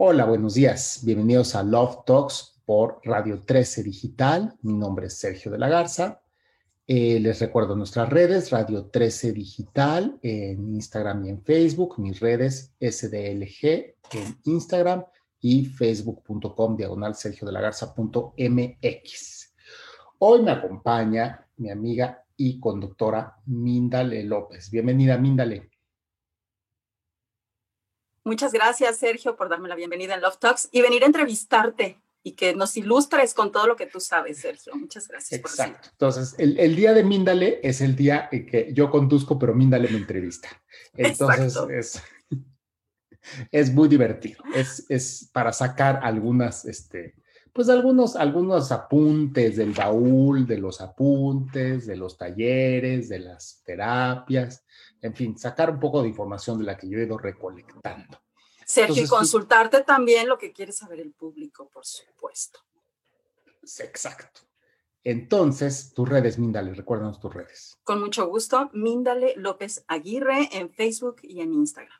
Hola, buenos días. Bienvenidos a Love Talks por Radio 13 Digital. Mi nombre es Sergio de la Garza. Eh, les recuerdo nuestras redes, Radio 13 Digital en Instagram y en Facebook. Mis redes SDLG en Instagram y facebook.com diagonal Sergio de la Garza.mx. Hoy me acompaña mi amiga y conductora Mindale López. Bienvenida, Mindale. Muchas gracias, Sergio, por darme la bienvenida en Love Talks y venir a entrevistarte y que nos ilustres con todo lo que tú sabes, Sergio. Muchas gracias. Exacto. Entonces, el, día de Míndale es el día en que yo conduzco, pero Míndale me entrevista. Entonces, es, es, muy divertido. Es, es, para sacar algunas, este, pues algunos, algunos apuntes del baúl, de los apuntes, de los talleres, de las terapias en fin, sacar un poco de información de la que yo he ido recolectando. Sergio, y consultarte también lo que quiere saber el público, por supuesto. Exacto. Entonces, tus redes, Míndale, recuérdanos tus redes. Con mucho gusto, Míndale López Aguirre en Facebook y en Instagram.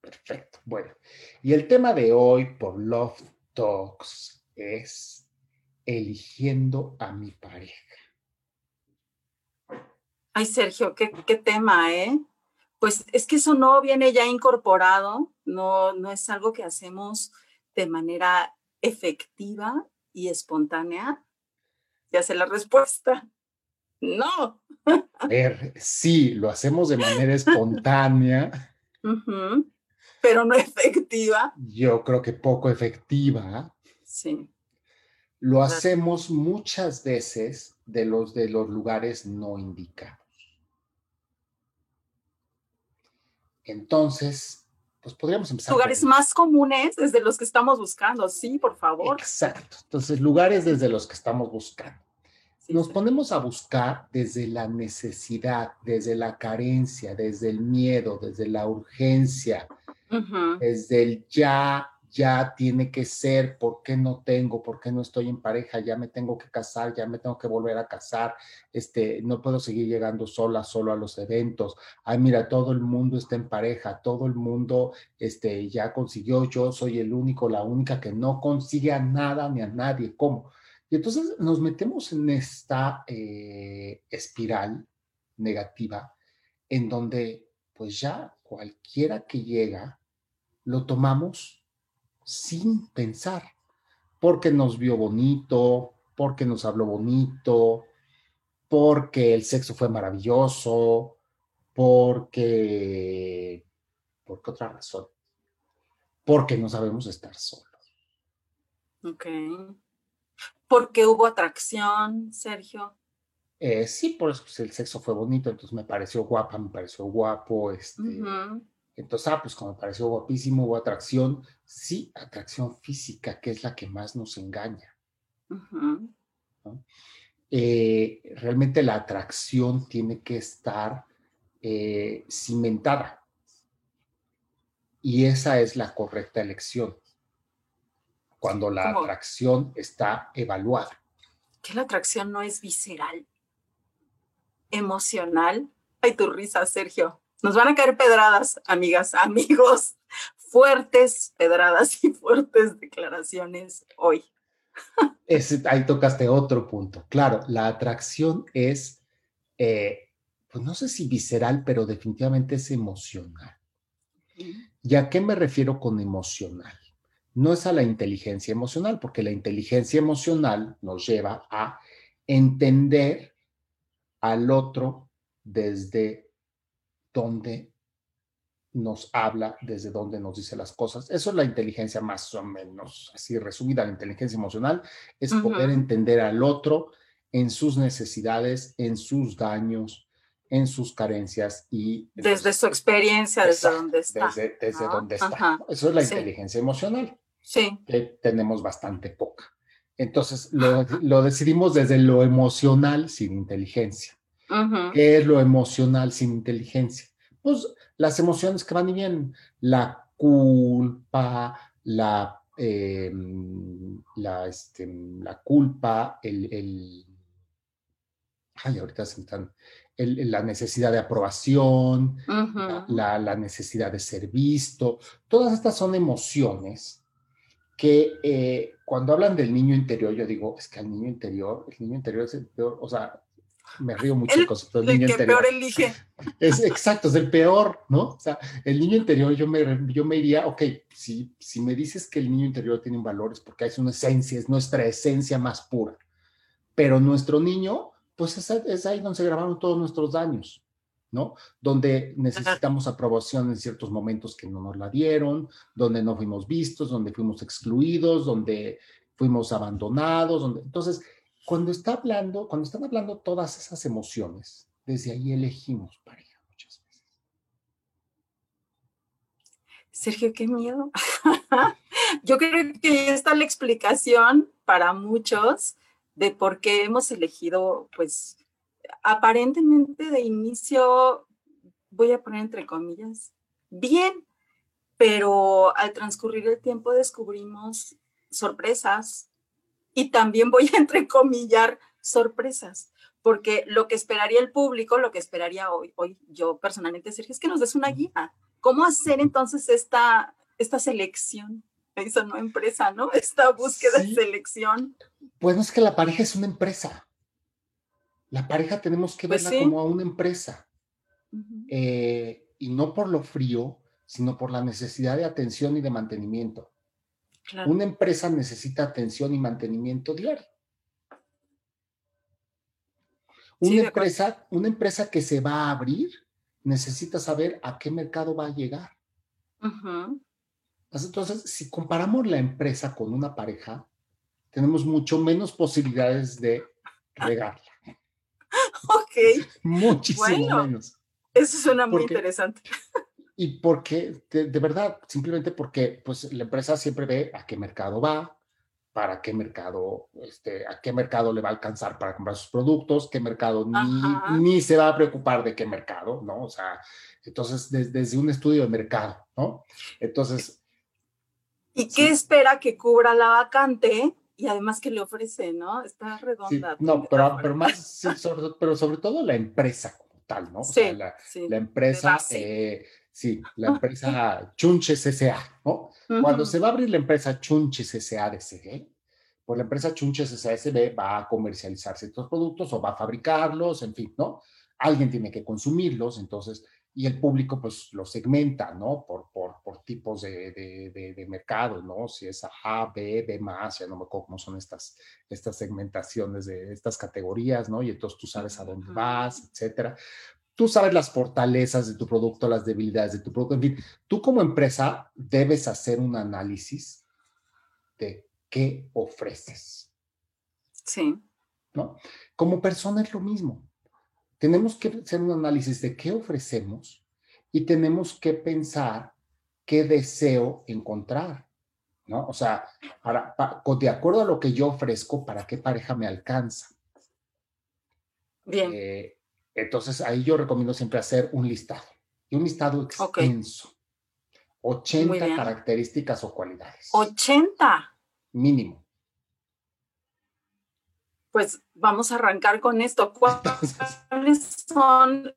Perfecto. Bueno, y el tema de hoy por Love Talks es eligiendo a mi pareja. Ay, Sergio, qué, tema, ¿eh? Pues es que eso no viene ya incorporado, no, no es algo que hacemos de manera efectiva y espontánea. Ya sé la respuesta. No. A ver, sí, lo hacemos de manera espontánea. Pero no efectiva. Yo creo que poco efectiva. Sí. Lo hacemos muchas veces de los de los lugares no indicados. Entonces, pues podríamos empezar. Lugares más comunes desde los que estamos buscando, sí, por favor. Exacto. Entonces, lugares desde los que estamos buscando. Nos ponemos a buscar desde la necesidad, desde la carencia, desde el miedo, desde la urgencia, desde el ya ya tiene que ser, ¿por qué no tengo? ¿Por qué no estoy en pareja? Ya me tengo que casar, ya me tengo que volver a casar, este, no puedo seguir llegando sola, solo a los eventos. Ay, mira, todo el mundo está en pareja, todo el mundo este, ya consiguió, yo soy el único, la única que no consigue a nada ni a nadie. ¿Cómo? Y entonces nos metemos en esta eh, espiral negativa en donde pues ya cualquiera que llega, lo tomamos sin pensar, porque nos vio bonito, porque nos habló bonito, porque el sexo fue maravilloso, porque... ¿Por qué otra razón? Porque no sabemos estar solos. Ok. Porque hubo atracción, Sergio. Eh, sí, por eso pues, el sexo fue bonito, entonces me pareció guapa, me pareció guapo, este, entonces, ah, pues como me pareció guapísimo, hubo atracción, sí, atracción física, que es la que más nos engaña. Eh, realmente la atracción tiene que estar eh, cimentada. Y esa es la correcta elección, cuando la atracción está evaluada. Que la atracción no es visceral, emocional. Ay, tu risa, Sergio. Nos van a caer pedradas, amigas, amigos, fuertes pedradas y fuertes declaraciones hoy. ahí tocaste otro punto. Claro, la atracción es, eh, pues no sé si visceral, pero definitivamente es emocional. ¿Y a qué me refiero con emocional? No es a la inteligencia emocional, porque la inteligencia emocional nos lleva a entender al otro desde donde nos habla, desde donde nos dice las cosas. Eso es la inteligencia más o menos, así resumida, la inteligencia emocional es poder entender al otro en sus necesidades, en sus daños, en sus carencias y... Desde su experiencia, desde donde está. Desde, desde donde está. Eso es la inteligencia emocional. Sí. Que tenemos bastante poca. Entonces, lo decidimos desde lo emocional sin inteligencia. ¿Qué es lo emocional sin inteligencia? Pues las emociones que van y vienen, la culpa, la, em, la, este, la culpa, el, el, ay, ahorita se están, la necesidad de aprobación, la, necesidad de ser visto. Todas estas son emociones que eh, cuando hablan del niño interior, yo digo, es que el niño interior, el niño interior es el peor, o sea, me río mucho el, del niño interior. peor elige. Es exacto, es el peor, ¿no? O sea, el niño interior, yo me, yo me iría, ok, si, si me dices que el niño interior tiene un valor, es porque es una esencia, es nuestra esencia más pura. Pero nuestro niño, pues es, ahí donde se grabaron todos nuestros daños, ¿no? Donde necesitamos aprobación en ciertos momentos que no nos la dieron, donde no fuimos vistos, donde fuimos excluidos, donde fuimos abandonados, donde... Entonces, cuando está hablando, están hablando todas esas emociones, desde ahí elegimos pareja muchas veces. Sergio, qué miedo. Yo creo que ahí está la explicación para muchos de por qué hemos elegido, pues, aparentemente de inicio, voy a poner entre comillas, bien, pero al transcurrir el tiempo descubrimos sorpresas y también voy a entrecomillar sorpresas, porque lo que esperaría el público, lo que esperaría hoy, hoy yo personalmente, Sergio, es que nos des una guía. ¿Cómo hacer entonces esta, esta selección? Esa no empresa, ¿no? Esta búsqueda de selección. Pues no es que la pareja es una empresa. La pareja tenemos que pues verla como a una empresa. Eh, y no por lo frío, sino por la necesidad de atención y de mantenimiento. Una empresa necesita atención y mantenimiento diario. Una, empresa, una empresa que se va a abrir necesita saber a qué mercado va a llegar. Entonces, si comparamos la empresa con una pareja, tenemos mucho menos posibilidades de regarla. Ok. Muchísimo menos. Eso suena muy interesante. Y porque, de, verdad, simplemente porque pues, la empresa siempre ve a qué mercado va, para qué mercado, este, a qué mercado le va a alcanzar para comprar sus productos, qué mercado ni, ni, se va a preocupar de qué mercado, ¿no? O sea, entonces, desde un estudio de mercado, ¿no? Entonces... ¿Y qué espera que cubra la vacante? Y además que le ofrece, ¿no? Está redonda. no, pero, pero más, sobre, pero sobre todo la empresa como tal, ¿no? O sea, la, la empresa... Eh, Sí, la empresa Chunches S.A., ¿no? Cuando se va a abrir la empresa Chunches S.A. de CG, pues la empresa Chunches S.A. va a comercializar ciertos productos o va a fabricarlos, en fin, ¿no? Alguien tiene que consumirlos, entonces, y el público pues lo segmenta, ¿no? Por, por, por tipos de, de, de, mercado, ¿no? Si es A, B, B más, ya no me acuerdo cómo son estas, estas segmentaciones de estas categorías, ¿no? Y entonces tú sabes a dónde vas, etcétera tú sabes las fortalezas de tu producto, las debilidades de tu producto, en fin, tú como empresa debes hacer un análisis de qué ofreces. Sí. ¿No? Como persona es lo mismo. Tenemos que hacer un análisis de qué ofrecemos y tenemos que pensar qué deseo encontrar. ¿No? O sea, para, de acuerdo a lo que yo ofrezco, ¿para qué pareja me alcanza? Bien. Eh, entonces ahí yo recomiendo siempre hacer un listado y un listado extenso. 80 características o cualidades. 80. Mínimo. Pues vamos a arrancar con esto. ¿Cuáles son?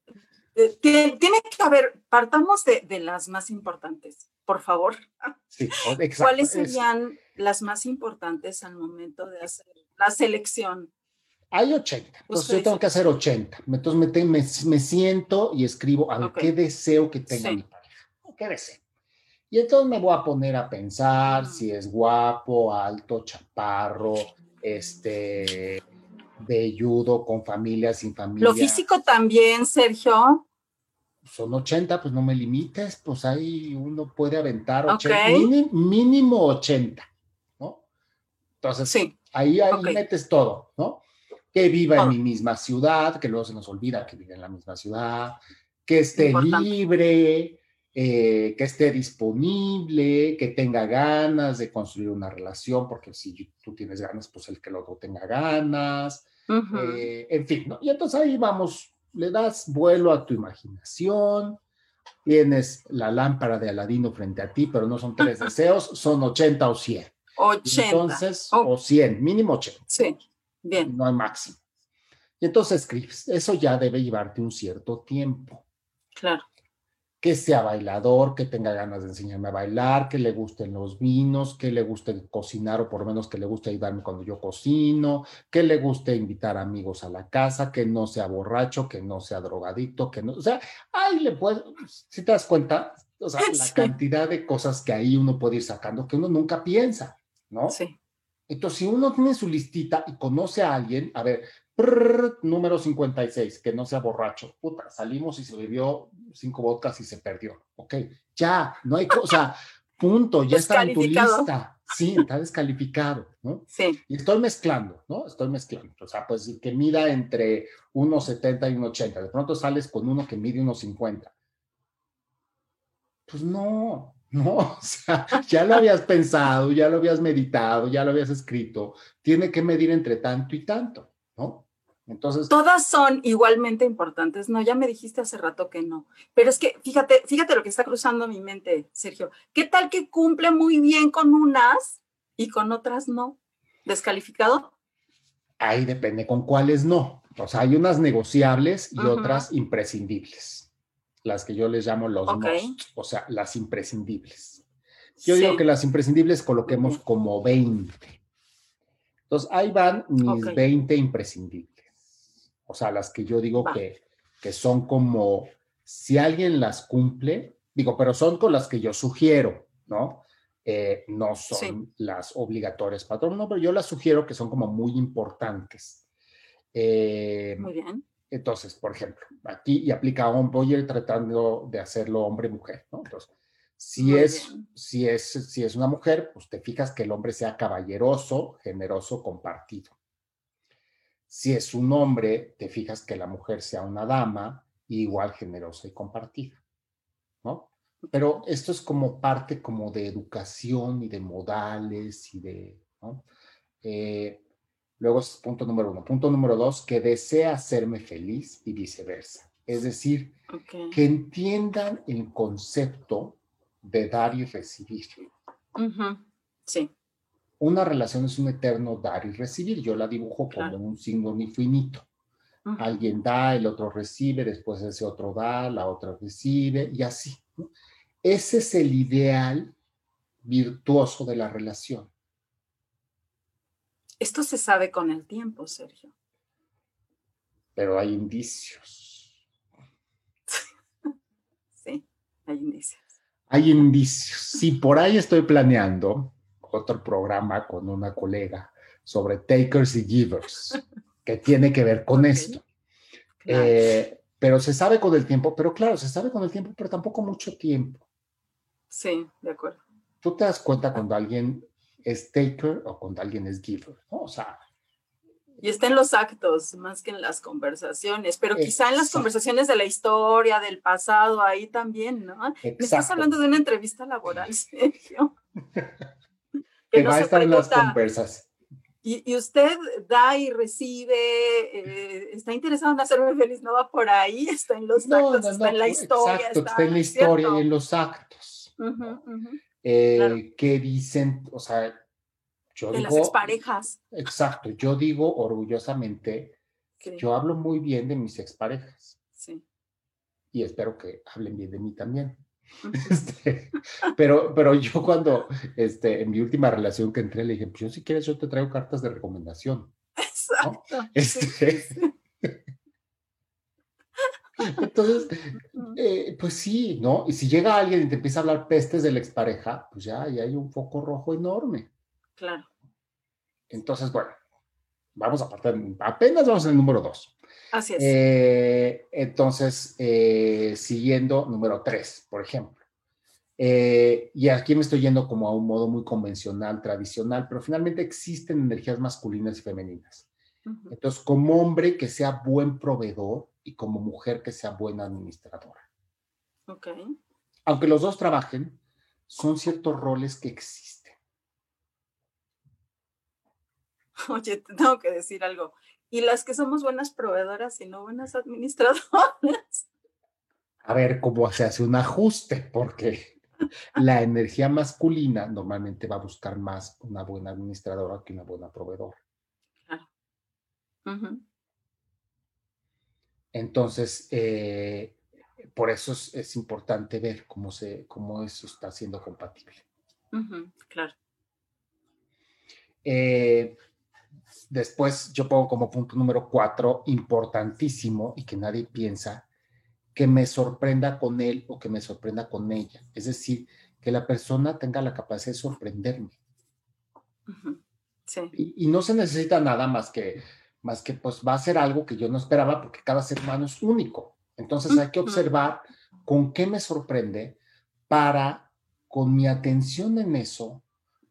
Eh, tiene que haber, partamos de, de, las más importantes, por favor. Sí, exacto. ¿Cuáles serían las más importantes al momento de hacer la selección? Hay 80, entonces yo tengo que hacer 80. Entonces me, me, siento y escribo a ver qué deseo que tenga mi pareja. ¿Qué deseo? Y entonces me voy a poner a pensar si es guapo, alto, chaparro, este, velludo, con familia, sin familia. Lo físico también, Sergio. Son 80, pues no me limites, pues ahí uno puede aventar 80, mínimo, 80, ¿no? Entonces, ahí, ahí metes todo, ¿no? Que viva en mi misma ciudad, que luego se nos olvida que vive en la misma ciudad, que esté libre, eh, que esté disponible, que tenga ganas de construir una relación, porque si tú tienes ganas, pues el que el otro tenga ganas, eh, en fin, ¿no? Y entonces ahí vamos, le das vuelo a tu imaginación, tienes la lámpara de Aladino frente a ti, pero no son tres deseos, son 80 o 100. 80. Entonces, o 100, mínimo 80. Sí. Bien. No hay máximo. Y entonces escribes. Eso ya debe llevarte un cierto tiempo. Claro que sea bailador, que tenga ganas de enseñarme a bailar, que le gusten los vinos, que le guste cocinar o por lo menos que le guste ayudarme cuando yo cocino, que le guste invitar amigos a la casa, que no sea borracho, que no sea drogadicto, que no, o sea, ahí le puedes, si te das cuenta, o sea, la cantidad de cosas que ahí uno puede ir sacando que uno nunca piensa, ¿no? Sí. Entonces, si uno tiene su listita y conoce a alguien, a ver, número 56, que no sea borracho. Puta, salimos y se bebió cinco vodkas y se perdió. Ok, ya, no hay cosa, punto, ya está en tu lista. Sí, está descalificado, ¿no? Sí. Y estoy mezclando, ¿no? Estoy mezclando. O sea, pues que mida entre 1,70 y 1,80. De pronto sales con uno que mide 1,50. Pues no, no, o sea, ya lo habías pensado, ya lo habías meditado, ya lo habías escrito. Tiene que medir entre tanto y tanto, ¿no? Entonces. Todas son igualmente importantes. No, ya me dijiste hace rato que no. Pero es que fíjate, fíjate lo que está cruzando mi mente, Sergio. ¿Qué tal que cumple muy bien con unas y con otras no? ¿Descalificado? Ahí depende con cuáles no. O sea, hay unas negociables y otras imprescindibles. Las que yo les llamo los o sea, las imprescindibles. Yo digo que las imprescindibles coloquemos como 20. Entonces, ahí van mis 20 imprescindibles o sea, las que yo digo que, que son como, si alguien las cumple, digo, pero son con las que yo sugiero, ¿no? Eh, no son las obligatorias patrón, no, pero yo las sugiero que son como muy importantes. Eh, muy bien. Entonces, por ejemplo, aquí y aplica a un, voy a ir tratando de hacerlo hombre-mujer, ¿no? Entonces, si es, si, es, si es una mujer, pues te fijas que el hombre sea caballeroso, generoso, compartido. Si es un hombre, te fijas que la mujer sea una dama, igual generosa y compartida, ¿no? Pero esto es como parte como de educación y de modales y de, ¿no? Eh, luego es punto número uno. Punto número dos, que desea hacerme feliz y viceversa. Es decir, que entiendan el concepto de dar y recibir. Sí una relación es un eterno dar y recibir. Yo la dibujo como un signo infinito. Alguien da, el otro recibe, después ese otro da, la otra recibe y así. Ese es el ideal virtuoso de la relación. Esto se sabe con el tiempo, Sergio. Pero hay indicios. sí, hay indicios. Hay indicios. Sí, por ahí estoy planeando otro programa con una colega sobre takers y givers, que tiene que ver con esto. Eh, pero se sabe con el tiempo, pero claro, se sabe con el tiempo, pero tampoco mucho tiempo. Sí, de acuerdo. Tú te das cuenta cuando alguien es taker o cuando alguien es giver, ¿no? O sea... Y está en los actos más que en las conversaciones, pero quizá en las conversaciones de la historia, del pasado, ahí también, ¿no? Me estás hablando de una entrevista laboral, Sergio. que, va a estar en las conversas. Y, usted da y recibe, eh, está interesado en hacerme feliz, no va por ahí, está en los actos, está en la historia. Exacto, está, en la historia y en los actos. Eh, ¿Qué dicen? O sea, yo de digo. las exparejas. Exacto, yo digo orgullosamente que yo hablo muy bien de mis exparejas. Sí. Y espero que hablen bien de mí también. Este, pero, pero yo cuando, este, en mi última relación que entré, le dije, pues yo si quieres yo te traigo cartas de recomendación. Exacto. Este, entonces, eh, pues sí, ¿no? Y si llega alguien y te empieza a hablar pestes de la expareja, pues ya, ya hay un foco rojo enorme. Claro. Entonces, bueno, vamos a partir, apenas vamos en el número dos. Así es. Eh, entonces, eh, siguiendo número tres, por ejemplo. Eh, y aquí me estoy yendo como a un modo muy convencional, tradicional, pero finalmente existen energías masculinas y femeninas. Entonces, como hombre que sea buen proveedor y como mujer que sea buena administradora. Ok. Aunque los dos trabajen, son ciertos roles que existen. Oye, te tengo que decir algo y las que somos buenas proveedoras y no buenas administradoras. A ver cómo se hace un ajuste, porque la energía masculina normalmente va a buscar más una buena administradora que una buena proveedora. Claro. Entonces, eh, por eso es, importante ver cómo, se, cómo eso está siendo compatible. claro. Eh, después yo pongo como punto número cuatro, importantísimo y que nadie piensa, que me sorprenda con él o que me sorprenda con ella. Es decir, que la persona tenga la capacidad de sorprenderme. sí. y, no se necesita nada más que, más que pues va a ser algo que yo no esperaba porque cada ser humano es único. Entonces hay que observar con qué me sorprende para, con mi atención en eso,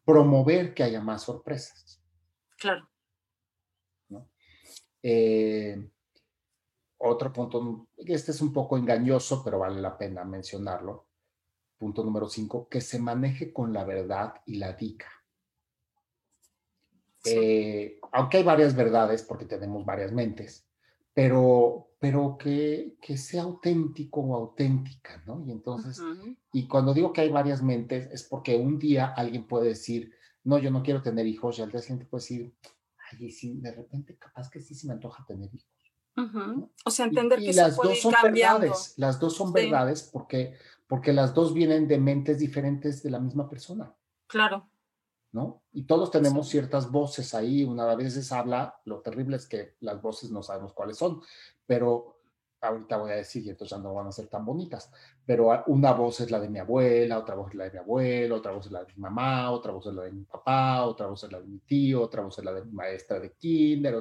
promover que haya más sorpresas. Claro. Eh, otro punto, este es un poco engañoso, pero vale la pena mencionarlo. Punto número cinco, que se maneje con la verdad y la diga. Eh, aunque hay varias verdades, porque tenemos varias mentes, pero, pero que, que sea auténtico o auténtica, ¿no? Y entonces, y cuando digo que hay varias mentes, es porque un día alguien puede decir, no, yo no quiero tener hijos, y al día siguiente puede decir, ay, sí, de repente capaz que sí se me antoja tener hijos. O sea, entender que las dos son verdades, las dos son verdades porque, porque las dos vienen de mentes diferentes de la misma persona. Claro. ¿No? Y todos tenemos ciertas voces ahí, una vez veces habla, lo terrible es que las voces no sabemos cuáles son, pero ahorita voy a decir, y entonces ya no van a ser tan bonitas, pero una voz es la de mi abuela, otra voz es la de mi abuelo, otra voz es la de mi mamá, otra voz es la de mi papá, otra voz es la de mi tío, otra voz es la de mi maestra de kinder.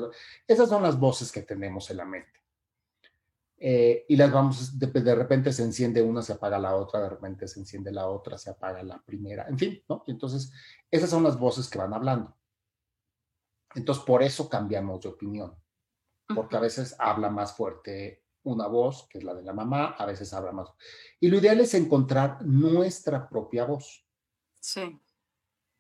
Esas son las voces que tenemos en la mente. Eh, y las vamos, de, de, repente se enciende una, se apaga la otra, de repente se enciende la otra, se apaga la primera, en fin, ¿no? entonces, esas son las voces que van hablando. Entonces, por eso cambiamos de opinión, porque a veces habla más fuerte una voz, que es la de la mamá, a veces habla más. Y lo ideal es encontrar nuestra propia voz. Sí.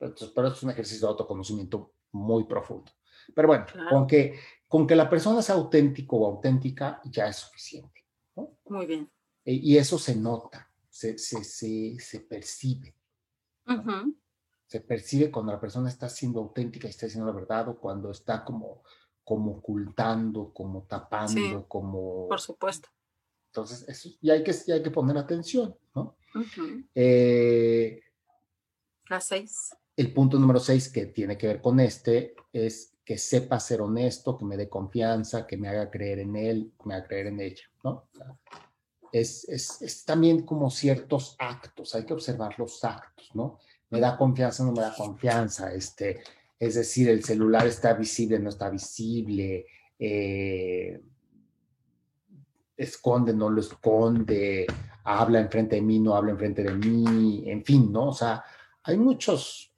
Entonces, pero es un ejercicio de autoconocimiento muy profundo. Pero bueno, con, que, con que la persona sea auténtico o auténtica ya es suficiente. Muy bien. E, y eso se nota, se, se, se, percibe. Se percibe cuando la persona está siendo auténtica y está diciendo la verdad o cuando está como, como ocultando, como tapando, como... Por supuesto. Entonces, eso, y hay que, y hay que poner atención, ¿no? Eh, la seis. El punto número seis que tiene que ver con este es que sepa ser honesto, que me dé confianza, que me haga creer en él, que me haga creer en ella, ¿no? Es, es, es, también como ciertos actos, hay que observar los actos, ¿no? Me da confianza, no me da confianza, este, es decir, el celular está visible, no está visible, eh, esconde, no lo esconde, habla enfrente de mí, no habla enfrente de mí, en fin, ¿no? O sea, hay muchos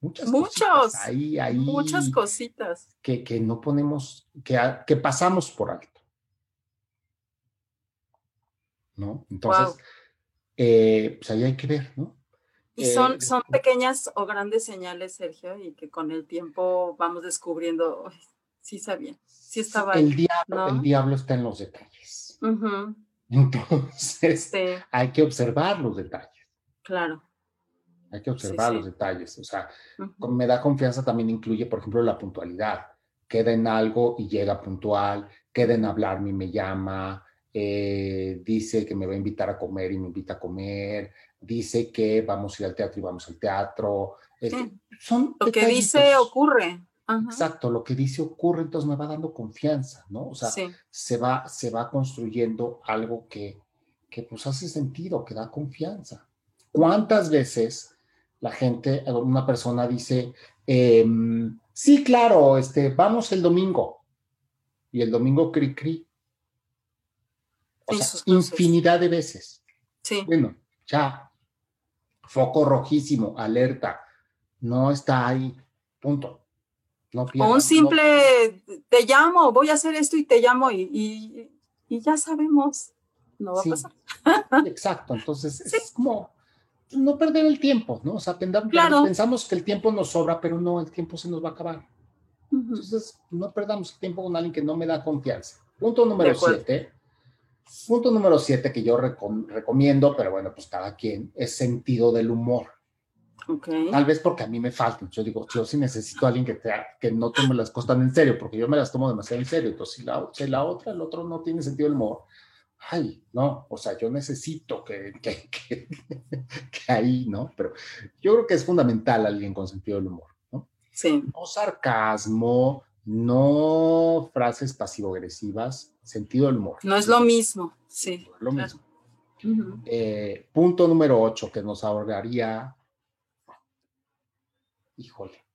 muchas Muchos, ahí, ahí muchas cositas que, que no ponemos, que, que, pasamos por alto. ¿No? Entonces, eh, pues ahí hay que ver, ¿no? Y son, eh, son pequeñas o grandes señales, Sergio, y que con el tiempo vamos descubriendo, sí sabía, sí estaba el Diablo, El diablo está en los detalles. Entonces, hay que observar los detalles. Claro. Hay que observar los detalles. O sea, me da confianza también incluye, por ejemplo, la puntualidad. Queda en algo y llega puntual, queda en hablarme y me llama, eh, dice que me va a invitar a comer y me invita a comer, dice que vamos a ir al teatro y vamos al teatro. son lo que dice ocurre. Exacto, lo que dice ocurre, entonces me va dando confianza, ¿no? O sea, se, va, se va construyendo algo que, que pues hace sentido, que da confianza. ¿Cuántas veces la gente, una persona dice, em, sí, claro, este, vamos el domingo. Y el domingo cri cri. O sea, infinidad de veces. Sí. Bueno, ya. Foco rojísimo, alerta. No está ahí. Punto. No o un simple, te llamo, voy a hacer esto y te llamo y, ya sabemos, no va a pasar. Exacto, entonces es como, no perder el tiempo, ¿no? O sea, pensamos que el tiempo nos sobra, pero no, el tiempo se nos va a acabar. Entonces, no perdamos el tiempo con alguien que no me da confianza. Punto número siete. Punto número siete que yo recomiendo, pero bueno, pues cada quien, es sentido del humor. Tal vez porque a mí me faltan. Yo digo, yo sí necesito a alguien que, te, que no tome las cosas tan en serio, porque yo me las tomo demasiado en serio. Entonces, si la, si la otra, el otro no tiene sentido del humor, ay, no, o sea, yo necesito que, que, que, que, ahí, ¿no? Pero yo creo que es fundamental alguien con sentido del humor, ¿no? Sí. No sarcasmo, no frases pasivo-agresivas, sentido del humor. No es lo mismo, sí. No es lo mismo. Uh -huh. eh, punto número 8 que nos ahorraría, híjole,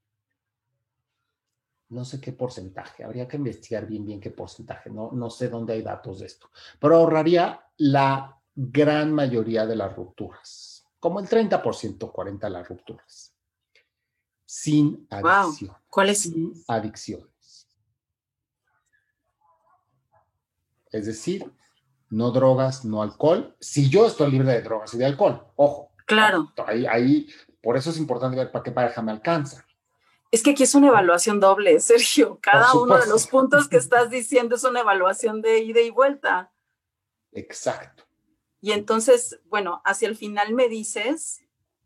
no sé qué porcentaje, habría que investigar bien bien qué porcentaje, no, no sé dónde hay datos de esto, pero ahorraría la gran mayoría de las rupturas, como el 30%, 40% de las rupturas, sin adicción. Wow. ¿Cuáles? Sin adicciones. Es decir, no drogas, no alcohol. Si yo estoy libre de drogas y de alcohol, ojo. Claro. Ahí, ahí, por eso es importante ver para qué pareja me alcanza. Es que aquí es una evaluación doble, Sergio. Cada uno de los puntos que estás diciendo es una evaluación de ida y vuelta. Exacto. Y entonces, bueno, hacia el final me dices,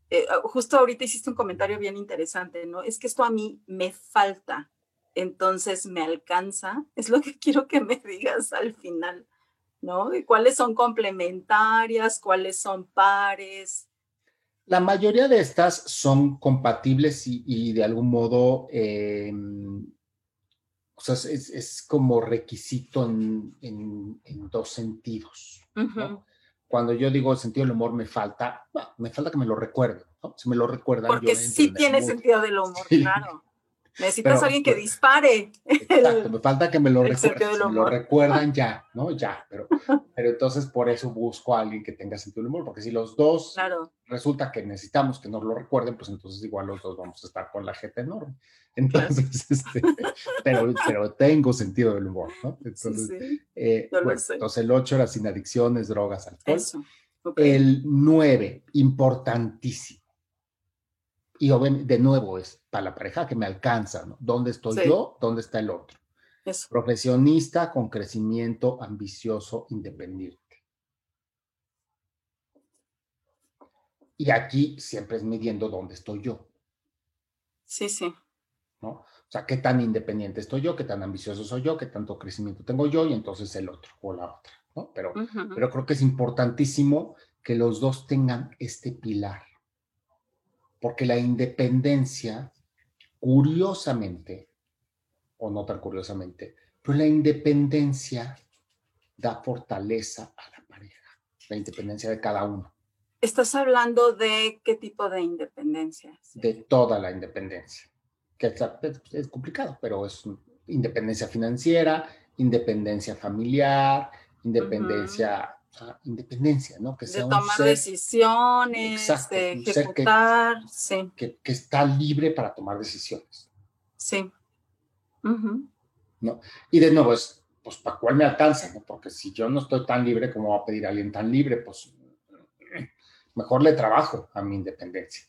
eh, justo ahorita hiciste un comentario bien interesante, ¿no? Es que esto a mí me falta, entonces me alcanza. Es lo que quiero que me digas al final, ¿no? ¿Y ¿Cuáles son complementarias? ¿Cuáles son pares? La mayoría de estas son compatibles y, y de algún modo, eh, o sea, es, es, como requisito en, en, en dos sentidos. Uh -huh. ¿no? Cuando yo digo el sentido del humor me falta, bueno, me falta que me lo recuerden. ¿no? Si me lo recuerdan. Porque sí tiene sentido del humor, sí. claro. Necesitas pero, alguien que pero, dispare. Exacto, me falta que me lo recuerden. Si me lo recuerdan ya, ¿no? Ya, pero, pero entonces por eso busco a alguien que tenga sentido del humor, porque si los dos claro. resulta que necesitamos que nos lo recuerden, pues entonces igual los dos vamos a estar con la gente enorme. Entonces, este, pero, pero tengo sentido del humor, ¿no? Entonces, sí, sí. Eh, bueno, entonces el 8 era sin adicciones, drogas, alcohol. Eso. Okay. El 9, importantísimo y de nuevo es para la pareja que me alcanza, ¿no? ¿Dónde estoy sí. yo? ¿Dónde está el otro? Eso. Profesionista con crecimiento ambicioso, independiente. Y aquí siempre es midiendo dónde estoy yo. Sí, sí. ¿No? O sea, qué tan independiente estoy yo, qué tan ambicioso soy yo, qué tanto crecimiento tengo yo y entonces el otro o la otra, ¿no? Pero, uh -huh. pero creo que es importantísimo que los dos tengan este pilar porque la independencia, curiosamente, o no tan curiosamente, pero la independencia da fortaleza a la pareja, la independencia de cada uno. ¿Estás hablando de qué tipo de independencia? De toda la independencia, que es, es complicado, pero es independencia financiera, independencia familiar, independencia... Independencia, ¿no? Que sea de tomar un ser, decisiones, exacto, de ejecutar, que, sí. Que, que, está libre para tomar decisiones. Sí. Uh -huh. ¿No? Y de nuevo, es, pues, ¿para cuál me alcanza? ¿no? Porque si yo no estoy tan libre, ¿cómo va a pedir a alguien tan libre? Pues mejor le trabajo a mi independencia.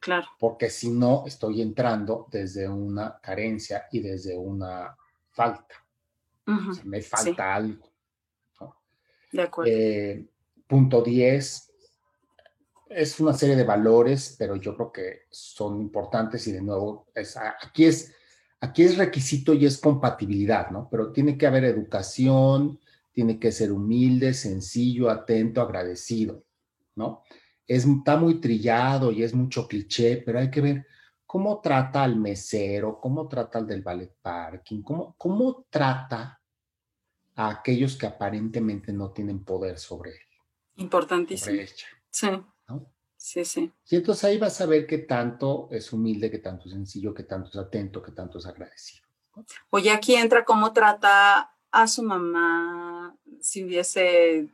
Claro. Porque si no, estoy entrando desde una carencia y desde una falta. Uh -huh. o sea, me falta sí. algo. Acuerdo. Eh, punto 10 es una serie de valores, pero yo creo que son importantes y de nuevo, aquí, es, aquí es requisito y es compatibilidad, ¿no? Pero tiene que haber educación, tiene que ser humilde, sencillo, atento, agradecido, ¿no? Es, está muy trillado y es mucho cliché, pero hay que ver cómo trata al mesero, cómo trata al del ballet parking, cómo, cómo trata a aquellos que aparentemente no tienen poder sobre él. Importantísimo. Sobre ella, sí. ¿no? Sí, sí. Y entonces ahí vas a ver qué tanto es humilde, qué tanto es sencillo, qué tanto es atento, qué tanto es agradecido. Oye, aquí entra cómo trata a su mamá, si hubiese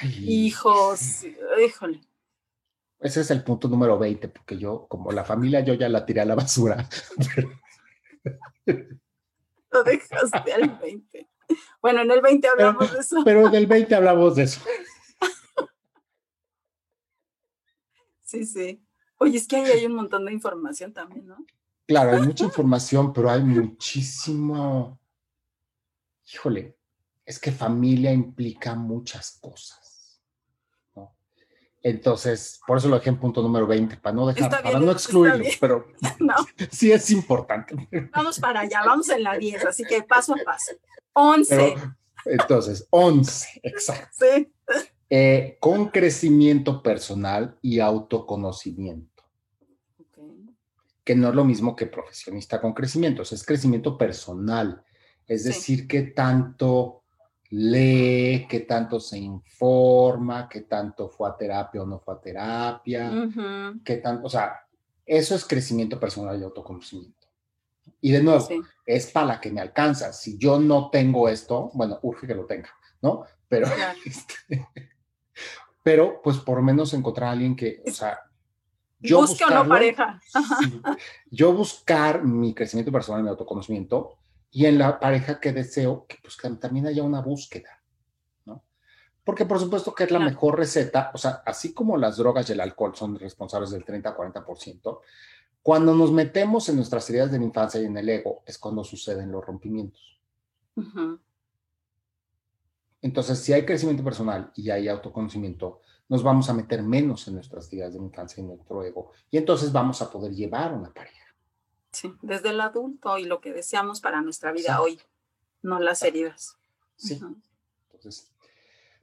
Ay, hijos, híjole. Ese es el punto número 20, porque yo, como la familia, yo ya la tiré a la basura dejaste al 20. Bueno, en el 20 hablamos pero, de eso. Pero en el 20 hablamos de eso. Sí, sí. Oye, es que ahí hay un montón de información también, ¿no? Claro, hay mucha información, pero hay muchísimo. Híjole, es que familia implica muchas cosas. Entonces, por eso lo dejé en punto número 20, para no dejar, para no excluirlo, pero sí es importante. Vamos para allá, vamos en la 10, así que paso a paso. 11. entonces, 11, exacto. Sí. Eh, con crecimiento personal y autoconocimiento. Que no es lo mismo que profesionista con crecimiento, es crecimiento personal. Es decir, que tanto lee, qué tanto se informa, qué tanto fue a terapia o no fue a terapia, qué tanto, o sea, eso es crecimiento personal y autoconocimiento. Y de nuevo, es para la que me alcanza. Si yo no tengo esto, bueno, urge que lo tenga, ¿no? Pero, este, pero pues por lo menos encontrar a alguien que, o sea, yo Busque o no pareja. yo buscar mi crecimiento personal y mi autoconocimiento y en la pareja que deseo que pues también haya una búsqueda, ¿no? Porque por supuesto que es la mejor receta, o sea, así como las drogas y el alcohol son responsables del 30-40%, cuando nos metemos en nuestras heridas de la infancia y en el ego es cuando suceden los rompimientos. Entonces, si hay crecimiento personal y hay autoconocimiento, nos vamos a meter menos en nuestras heridas de la infancia y nuestro ego. Y entonces vamos a poder llevar una pareja. Sí, desde el adulto y lo que deseamos para nuestra vida hoy, no las heridas. Sí. Entonces,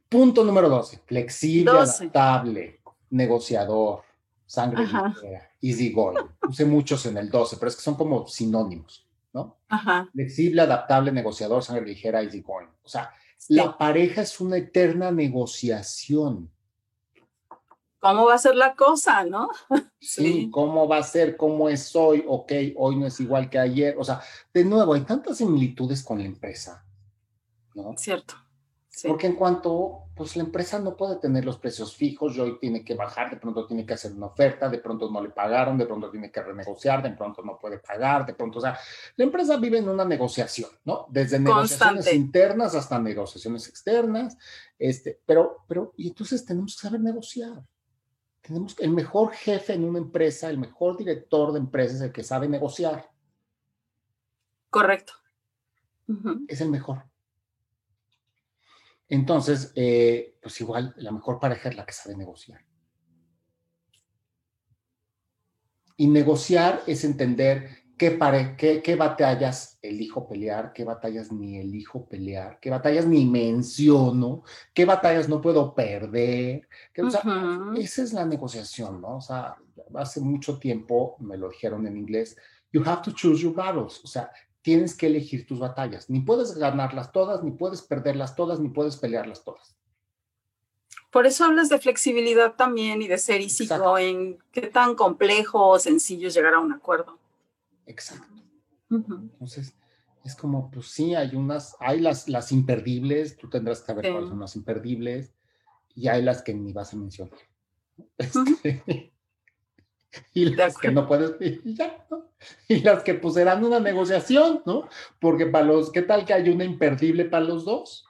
punto número 12, flexible, adaptable, negociador, sangre ligera, easy going. Puse muchos en el 12, pero es que son como sinónimos, ¿no? Ajá. Flexible, adaptable, negociador, sangre ligera, easy going. O sea, la pareja es una eterna negociación. ¿Cómo va a ser la cosa, no? Sí, ¿cómo va a ser? ¿Cómo es hoy? Ok, hoy no es igual que ayer. O sea, de nuevo, hay tantas similitudes con la empresa, ¿no? Cierto. Porque en cuanto, pues la empresa no puede tener los precios fijos, y hoy tiene que bajar, de pronto tiene que hacer una oferta, de pronto no le pagaron, de pronto tiene que renegociar, de pronto no puede pagar, de pronto, o sea, la empresa vive en una negociación, ¿no? Desde negociaciones internas hasta negociaciones externas, este, pero, pero, y entonces tenemos que saber negociar tenemos el mejor jefe en una empresa, el mejor director de empresa es el que sabe negociar. Correcto. Es el mejor. Entonces, eh, pues igual la mejor pareja es la que sabe negociar. Y negociar es entender qué, pare, qué, qué batallas elijo pelear, qué batallas ni elijo pelear, qué batallas ni menciono, qué batallas no puedo perder. esa es la negociación, ¿no? O sea, hace mucho tiempo me lo dijeron en inglés, you have to choose your battles, o sea, tienes que elegir tus batallas. Ni puedes ganarlas todas, ni puedes perderlas todas, ni puedes pelearlas todas. Por eso hablas de flexibilidad también y de ser easy en qué tan complejo o sencillo es llegar a un acuerdo. Exacto. Entonces, es como, pues sí, hay unas, hay las, las imperdibles, tú tendrás que saber cuáles son las imperdibles, y hay las que ni vas a mencionar. Este, y las que no puedes, y, ya, ¿no? y las que pues serán una negociación, ¿no? Porque para los, ¿qué tal que hay una imperdible para los dos?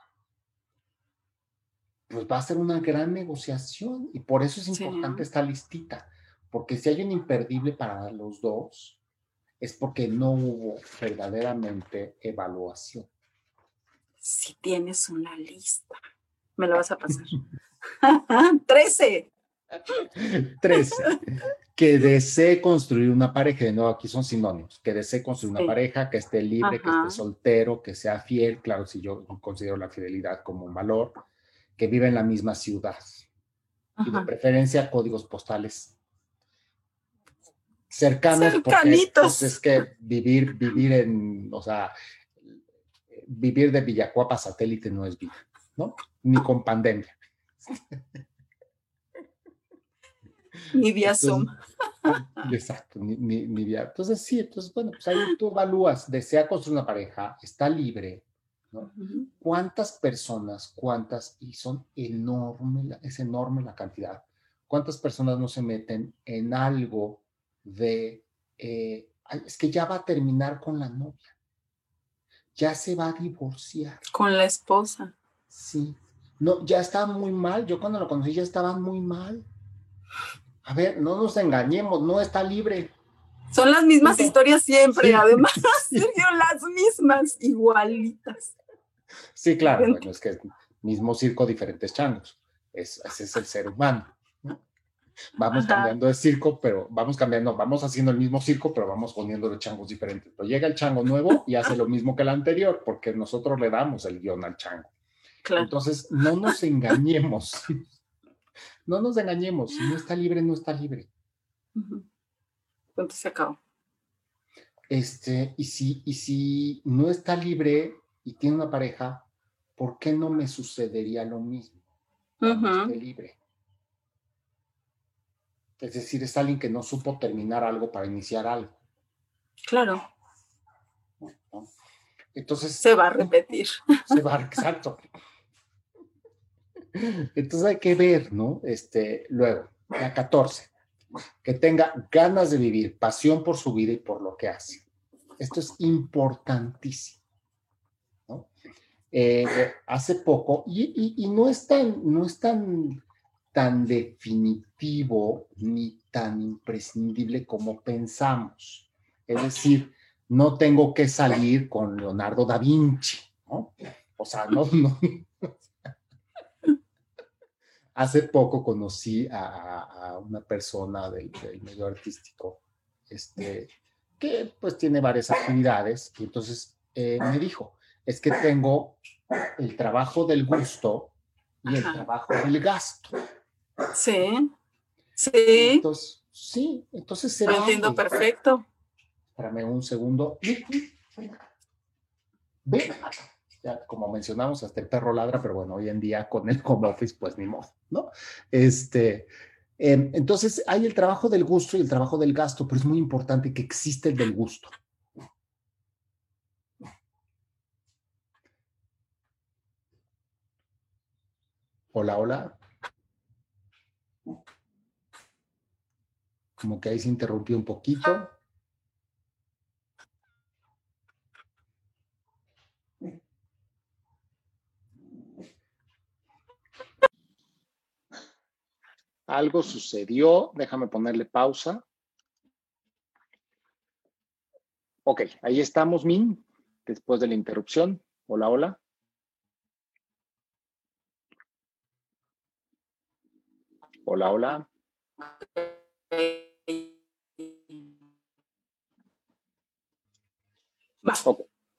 Pues va a ser una gran negociación y por eso es importante esta listita, porque si hay un imperdible para los dos, es porque no hubo verdaderamente evaluación. Si tienes una lista, me la vas a pasar. 13. 13. Que desee construir una pareja, de nuevo aquí son sinónimos, que desee construir una pareja, que esté libre, que esté soltero, que sea fiel, claro, si yo considero la fidelidad como un valor, que vive en la misma ciudad. Y de preferencia códigos postales cercanos, porque pues, es que vivir, vivir en, o sea, vivir de Villacuapa satélite no es vida, ¿no? Ni con pandemia. Ni vía Zoom. Exacto, ni, ni, vía. Entonces, sí, entonces, bueno, pues ahí tú evalúas, desea construir una pareja, está libre, ¿no? ¿Cuántas personas, cuántas, y son enorme, es enorme la cantidad, cuántas personas no se meten en algo de, eh, es que ya va a terminar con la novia, ya se va a divorciar. Con la esposa. Sí, no, ya estaba muy mal, yo cuando lo conocí ya estaban muy mal. A ver, no nos engañemos, no está libre. Son las mismas historias siempre, además, las mismas, igualitas. Sí, claro, bueno, es que mismo circo, diferentes changos. Es, ese es el ser humano. Vamos cambiando de circo, pero vamos cambiando, vamos haciendo el mismo circo, pero vamos poniendo los changos diferentes. Pero llega el chango nuevo y hace lo mismo que el anterior, porque nosotros le damos el guion al chango. Entonces, no nos engañemos. no nos engañemos. Si no está libre, no está libre. ¿Cuánto se acabó? Este, y si, y si no está libre y tiene una pareja, ¿por qué no me sucedería lo mismo? esté libre. Es decir, es alguien que no supo terminar algo para iniciar algo. Claro. Entonces. Se va a repetir. Se va, exacto. Entonces hay que ver, ¿no? Este, luego, la 14, que tenga ganas de vivir, pasión por su vida y por lo que hace. Esto es importantísimo. ¿no? Eh, hace poco, y, y, no es tan, no es tan tan definitivo ni tan imprescindible como pensamos. Es decir, no tengo que salir con Leonardo da Vinci, ¿no? O sea, no, no. Hace poco conocí a, una persona del, medio artístico, este, que pues tiene varias actividades, y entonces eh, me dijo, es que tengo el trabajo del gusto y el trabajo del gasto. Sí, sí. Entonces, sí, entonces se Lo entiendo perfecto. Espérame un segundo. Ve, ya como mencionamos, hasta el perro ladra, pero bueno, hoy en día con el home office, pues ni modo, ¿no? Este, em, entonces hay el trabajo del gusto y el trabajo del gasto, pero es muy importante que existe el del gusto. Hola, hola. Como que ahí se interrumpió un poquito. Algo sucedió, déjame ponerle pausa. Ok, ahí estamos, Min, después de la interrupción. Hola, hola. Hola, hola.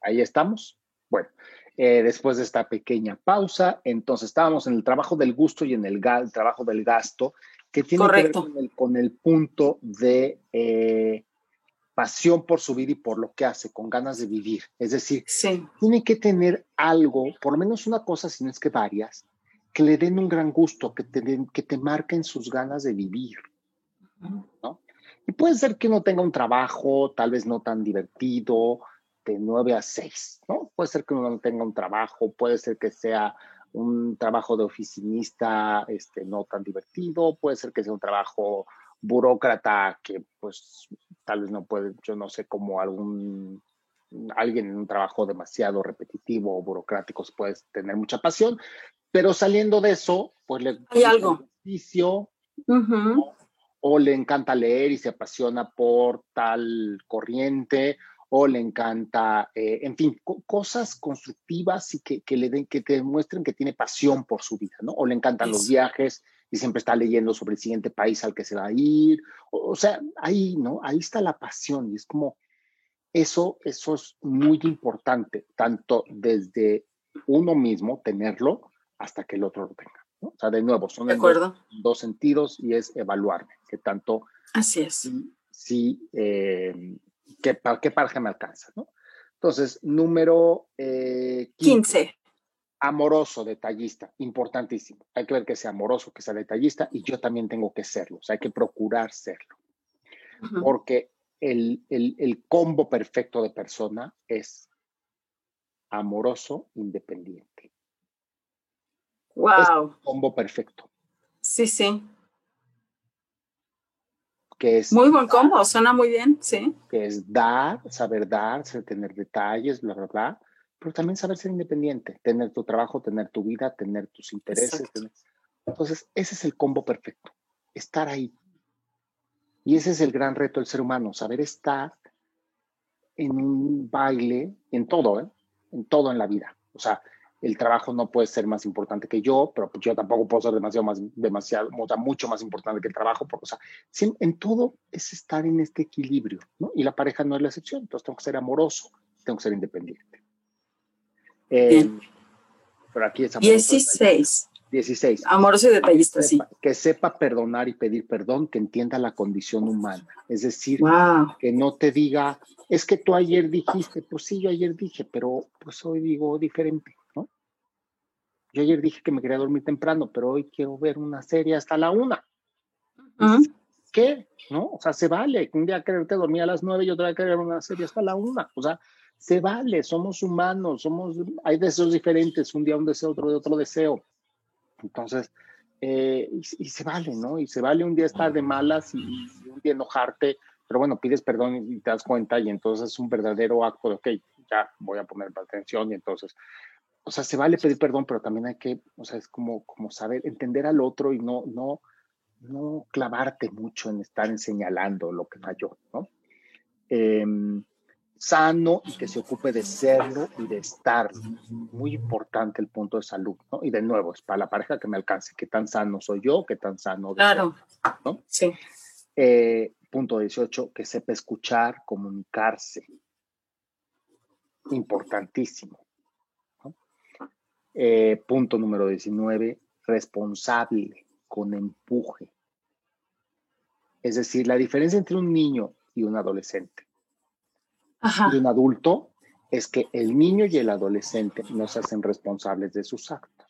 Ahí estamos. Bueno, eh, después de esta pequeña pausa, entonces estábamos en el trabajo del gusto y en el, trabajo del gasto, que tiene que ver con el, punto de eh, pasión por su vida y por lo que hace, con ganas de vivir. Es decir, tiene que tener algo, por lo menos una cosa, si no es que varias, que le den un gran gusto, que te, que te marquen sus ganas de vivir. ¿no? Y puede ser que no tenga un trabajo, tal vez no tan divertido, de 9 a 6, ¿no? Puede ser que uno no tenga un trabajo, puede ser que sea un trabajo de oficinista este, no tan divertido, puede ser que sea un trabajo burócrata que pues tal vez no puede, yo no sé, como algún alguien en un trabajo demasiado repetitivo o burocrático puede tener mucha pasión, pero saliendo de eso, pues le hay algo. o le encanta leer y se apasiona por tal corriente, o le encanta, eh, en fin, cosas constructivas y que, le den, que te demuestren que tiene pasión por su vida, ¿no? O le encantan los viajes y siempre está leyendo sobre el siguiente país al que se va a ir. O, sea, ahí, ¿no? Ahí está la pasión y es como, eso, eso es muy importante, tanto desde uno mismo tenerlo hasta que el otro lo tenga. O sea, de nuevo, son dos, sentidos y es evaluarme, que tanto... Así es. Sí, eh, ¿qué, qué pareja me alcanza? ¿no? Entonces, número 15. Eh, amoroso, detallista, importantísimo. Hay que ver que sea amoroso, que sea detallista y yo también tengo que serlo. O sea, hay que procurar serlo. Porque el, el, el combo perfecto de persona es amoroso, independiente. Wow. combo perfecto. Sí, sí. Que es muy buen combo, suena muy bien, sí. Que es dar, saber dar, tener detalles, bla, bla, bla, pero también saber ser independiente, tener tu trabajo, tener tu vida, tener tus intereses. Entonces, ese es el combo perfecto, estar ahí. Y ese es el gran reto del ser humano, saber estar en un baile, en todo, ¿eh? en todo en la vida. O sea, el trabajo no puede ser más importante que yo, pero yo tampoco puedo ser demasiado más, demasiado, mucho más importante que el trabajo, porque, o sea, en todo es estar en este equilibrio, ¿no? Y la pareja no es la excepción, entonces tengo que ser amoroso, tengo que ser independiente. Eh, pero aquí es amoroso. 16. 16. Amoroso y detallista, sí. Que sepa perdonar y pedir perdón, que entienda la condición humana. Es decir, que no te diga, es que tú ayer dijiste, pues sí, yo ayer dije, pero pues hoy digo diferente. Yo ayer dije que me quería dormir temprano, pero hoy quiero ver una serie hasta la una. ¿Qué? ¿No? O sea, se vale. Un día quererte dormir a las nueve y otro día querer una serie hasta la una. O sea, se vale. Somos humanos, somos, hay deseos diferentes. Un día un deseo, otro de otro deseo. Entonces, eh, y, se vale, ¿no? Y se vale un día estar de malas y, un día enojarte, pero bueno, pides perdón y, te das cuenta y entonces es un verdadero acto de, ok, ya voy a poner atención y entonces o sea, se vale pedir perdón, pero también hay que, o sea, es como, como saber entender al otro y no, no, no clavarte mucho en estar señalando lo que falló, ¿no? Em, sano y que se ocupe de serlo y de estar. Muy importante el punto de salud, ¿no? Y de nuevo, es para la pareja que me alcance, qué tan sano soy yo, qué tan sano. Claro. ¿no? Sí. Eh, punto 18, que sepa escuchar, comunicarse. Importantísimo. Eh, punto número 19, responsable, con empuje. Es decir, la diferencia entre un niño y un adolescente y un adulto es que el niño y el adolescente no se hacen responsables de sus actos.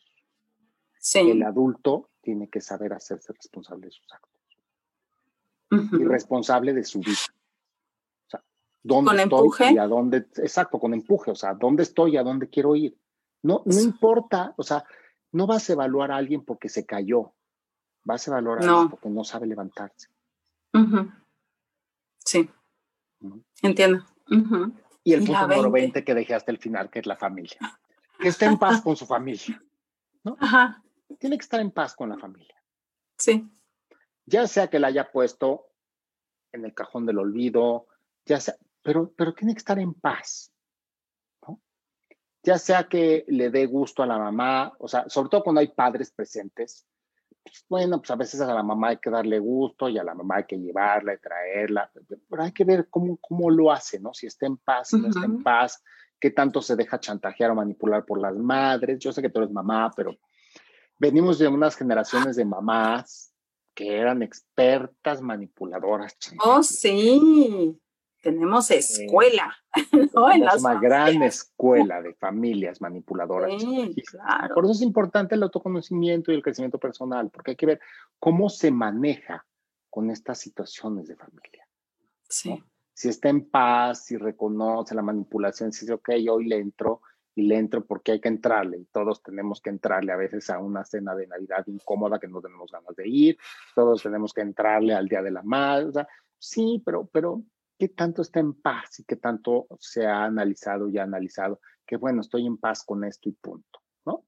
El adulto tiene que saber hacerse responsable de sus actos. Y responsable de su vida. O sea, ¿dónde estoy empuje? y a dónde? Exacto, con empuje. O sea, ¿dónde estoy y a dónde quiero ir? No, no importa, o sea, no vas a evaluar a alguien porque se cayó, vas a evaluar a alguien porque no sabe levantarse. Sí, entiendo. Y el punto número 20 que dejé hasta el final, que es la familia. Que esté en paz con su familia. ¿no? Ajá. Tiene que estar en paz con la familia. Sí. Ya sea que la haya puesto en el cajón del olvido, ya sea, pero, pero tiene que estar en paz ya sea que le dé gusto a la mamá, o sea, sobre todo cuando hay padres presentes, pues, bueno, pues a veces a la mamá hay que darle gusto y a la mamá hay que llevarla y traerla, pero hay que ver cómo, cómo lo hace, ¿no? Si está en paz, si no está en paz, qué tanto se deja chantajear o manipular por las madres. Yo sé que tú eres mamá, pero venimos de unas generaciones de mamás que eran expertas manipuladoras. Oh, sí tenemos escuela. ¿no? una gran escuela de familias manipuladoras. Por eso es importante el autoconocimiento y el crecimiento personal, porque hay que ver cómo se maneja con estas situaciones de familia. Sí. Si está en paz, si reconoce la manipulación, si dice, ok, hoy le entro y le entro porque hay que entrarle y todos tenemos que entrarle a veces a una cena de Navidad incómoda que no tenemos ganas de ir, todos tenemos que entrarle al Día de la Madre, sí, pero, pero qué tanto está en paz y qué tanto se ha analizado y ha analizado que, bueno, estoy en paz con esto y punto, ¿no?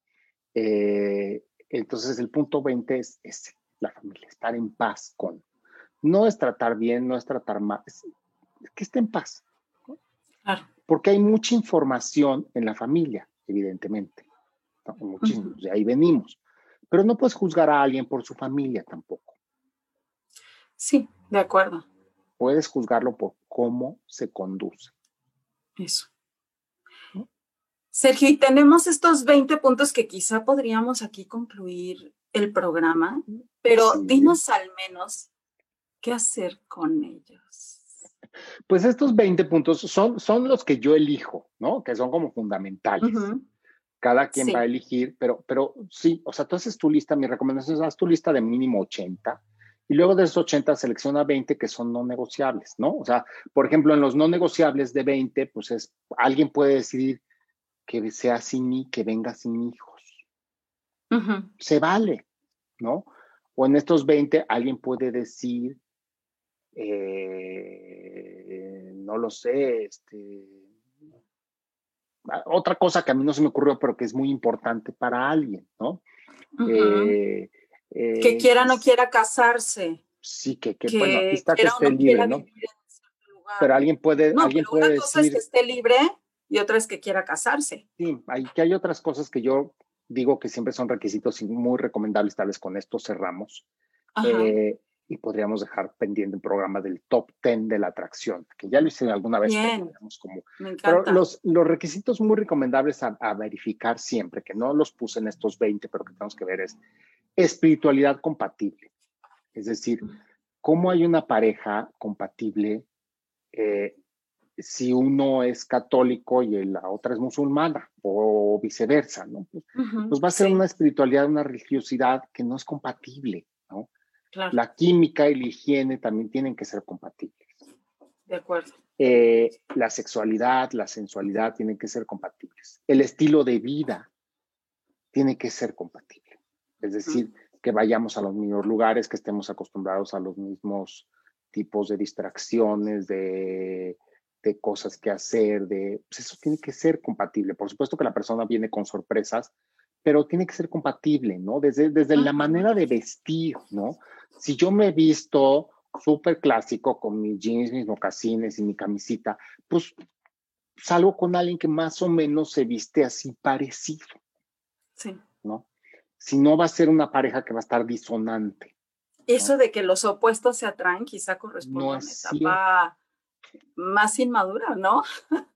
Eh, entonces, el punto 20 es ese, la familia, estar en paz con. No es tratar bien, no es tratar mal, es, que esté en paz. Claro. Porque hay mucha información en la familia, evidentemente. Muchísimo, de ahí venimos. Pero no puedes juzgar a alguien por su familia tampoco. Sí, de acuerdo puedes juzgarlo por cómo se conduce. Eso. Sergio, y tenemos estos 20 puntos que quizá podríamos aquí concluir el programa, pero dinos al menos qué hacer con ellos. Pues estos 20 puntos son, son los que yo elijo, ¿no? Que son como fundamentales. Cada quien va a elegir, pero, pero sí, o sea, tú haces tu lista, mi recomendación es haz tu lista de mínimo 80 y luego de esos 80 selecciona 20 que son no negociables, ¿no? O sea, por ejemplo, en los no negociables de 20, pues es, alguien puede decidir que sea sin que venga sin hijos. Se vale, ¿no? O en estos 20 alguien puede decir, eh, no lo sé, este, otra cosa que a mí no se me ocurrió, pero que es muy importante para alguien, ¿no? eh, quiera o no quiera casarse. Sí, que, que, bueno, aquí está que esté libre, ¿no? Pero alguien puede, alguien puede una cosa es que esté libre y otra es que quiera casarse. Sí, hay, que hay otras cosas que yo digo que siempre son requisitos muy recomendables, tal vez con esto cerramos. Eh, y podríamos dejar pendiente el programa del top 10 de la atracción, que ya lo hice alguna vez. Bien. como, Me encanta. pero los, los requisitos muy recomendables a, a, verificar siempre, que no los puse en estos 20, pero que tenemos que ver es espiritualidad compatible. Es decir, cómo hay una pareja compatible eh, si uno es católico y la otra es musulmana o viceversa, ¿no? Pues, uh -huh, pues va a ser sí. una espiritualidad, una religiosidad que no es compatible, ¿no? Claro. La química y la higiene también tienen que ser compatibles. De acuerdo. Eh, la sexualidad, la sensualidad tienen que ser compatibles. El estilo de vida tiene que ser compatible. Es decir, que vayamos a los mismos lugares, que estemos acostumbrados a los mismos tipos de distracciones, de, de cosas que hacer, de pues eso tiene que ser compatible. Por supuesto que la persona viene con sorpresas, pero tiene que ser compatible, ¿no? Desde, desde la manera de vestir, ¿no? Si yo me he visto súper clásico con mis jeans, mis mocasines y mi camisita, pues salgo con alguien que más o menos se viste así parecido. Sí. ¿No? Si no va a ser una pareja que va a estar disonante. Eso ¿no? de que los opuestos se atraen quizá corresponde no a una etapa más inmadura, ¿no?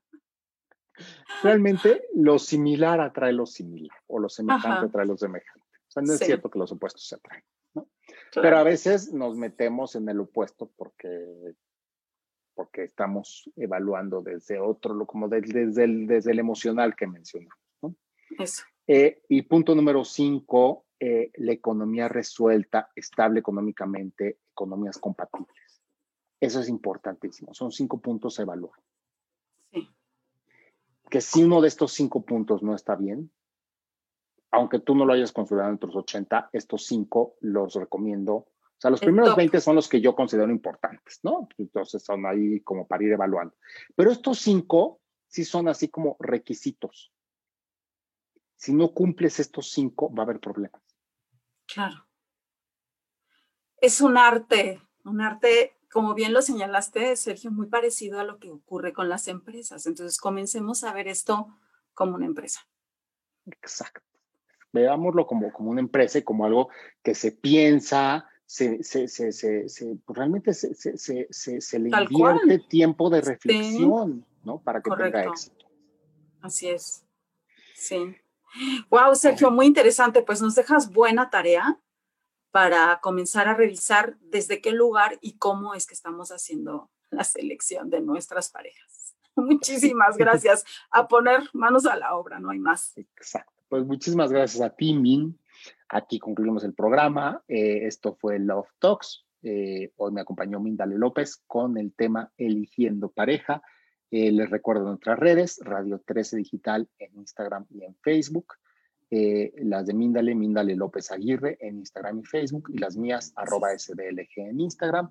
Realmente lo similar atrae lo similar o lo semejante Ajá. atrae lo semejante. O sea, no es sí. cierto que los opuestos se atraen, ¿no? Claro. Pero a veces nos metemos en el opuesto porque, porque estamos evaluando desde otro, como desde, desde, el, desde el emocional que mencionamos, ¿no? Eso. Eh, y punto número cinco, eh, la economía resuelta, estable económicamente, economías compatibles. Eso es importantísimo. Son cinco puntos a evaluar. Sí. Que si uno de estos cinco puntos no está bien, aunque tú no lo hayas considerado entre los 80, estos cinco los recomiendo. O sea, los El primeros top. 20 son los que yo considero importantes, ¿no? Entonces son ahí como para ir evaluando. Pero estos cinco sí son así como requisitos. Si no cumples estos cinco, va a haber problemas. Claro. Es un arte, un arte como bien lo señalaste, Sergio, muy parecido a lo que ocurre con las empresas. Entonces, comencemos a ver esto como una empresa. Exacto. Veámoslo como, como una empresa y como algo que se piensa, se, se, se, se pues realmente se, se, le Tal invierte cual. tiempo de reflexión, sí. ¿no? Para que Correcto. tenga éxito. Así es. Sí. Wow, Sergio, muy interesante. Pues nos dejas buena tarea para comenzar a revisar desde qué lugar y cómo es que estamos haciendo la selección de nuestras parejas. Muchísimas gracias. A poner manos a la obra, no hay más. Exacto. Pues muchísimas gracias a ti, Min. Aquí concluimos el programa. Eh, esto fue Love Talks. Eh, hoy me acompañó Mindale López con el tema Eligiendo pareja. Eh, les recuerdo nuestras redes, Radio 13 Digital en Instagram y en Facebook eh, las de Mindale, Mindale López Aguirre en Instagram y Facebook, y las mías, arroba SDLG en Instagram,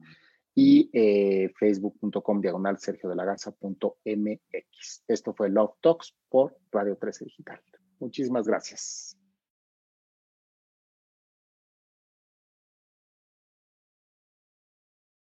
y eh, facebook.com diagonal sergio de la Garza.mx. Esto fue Love Talks por Radio 13 Digital. Muchísimas gracias.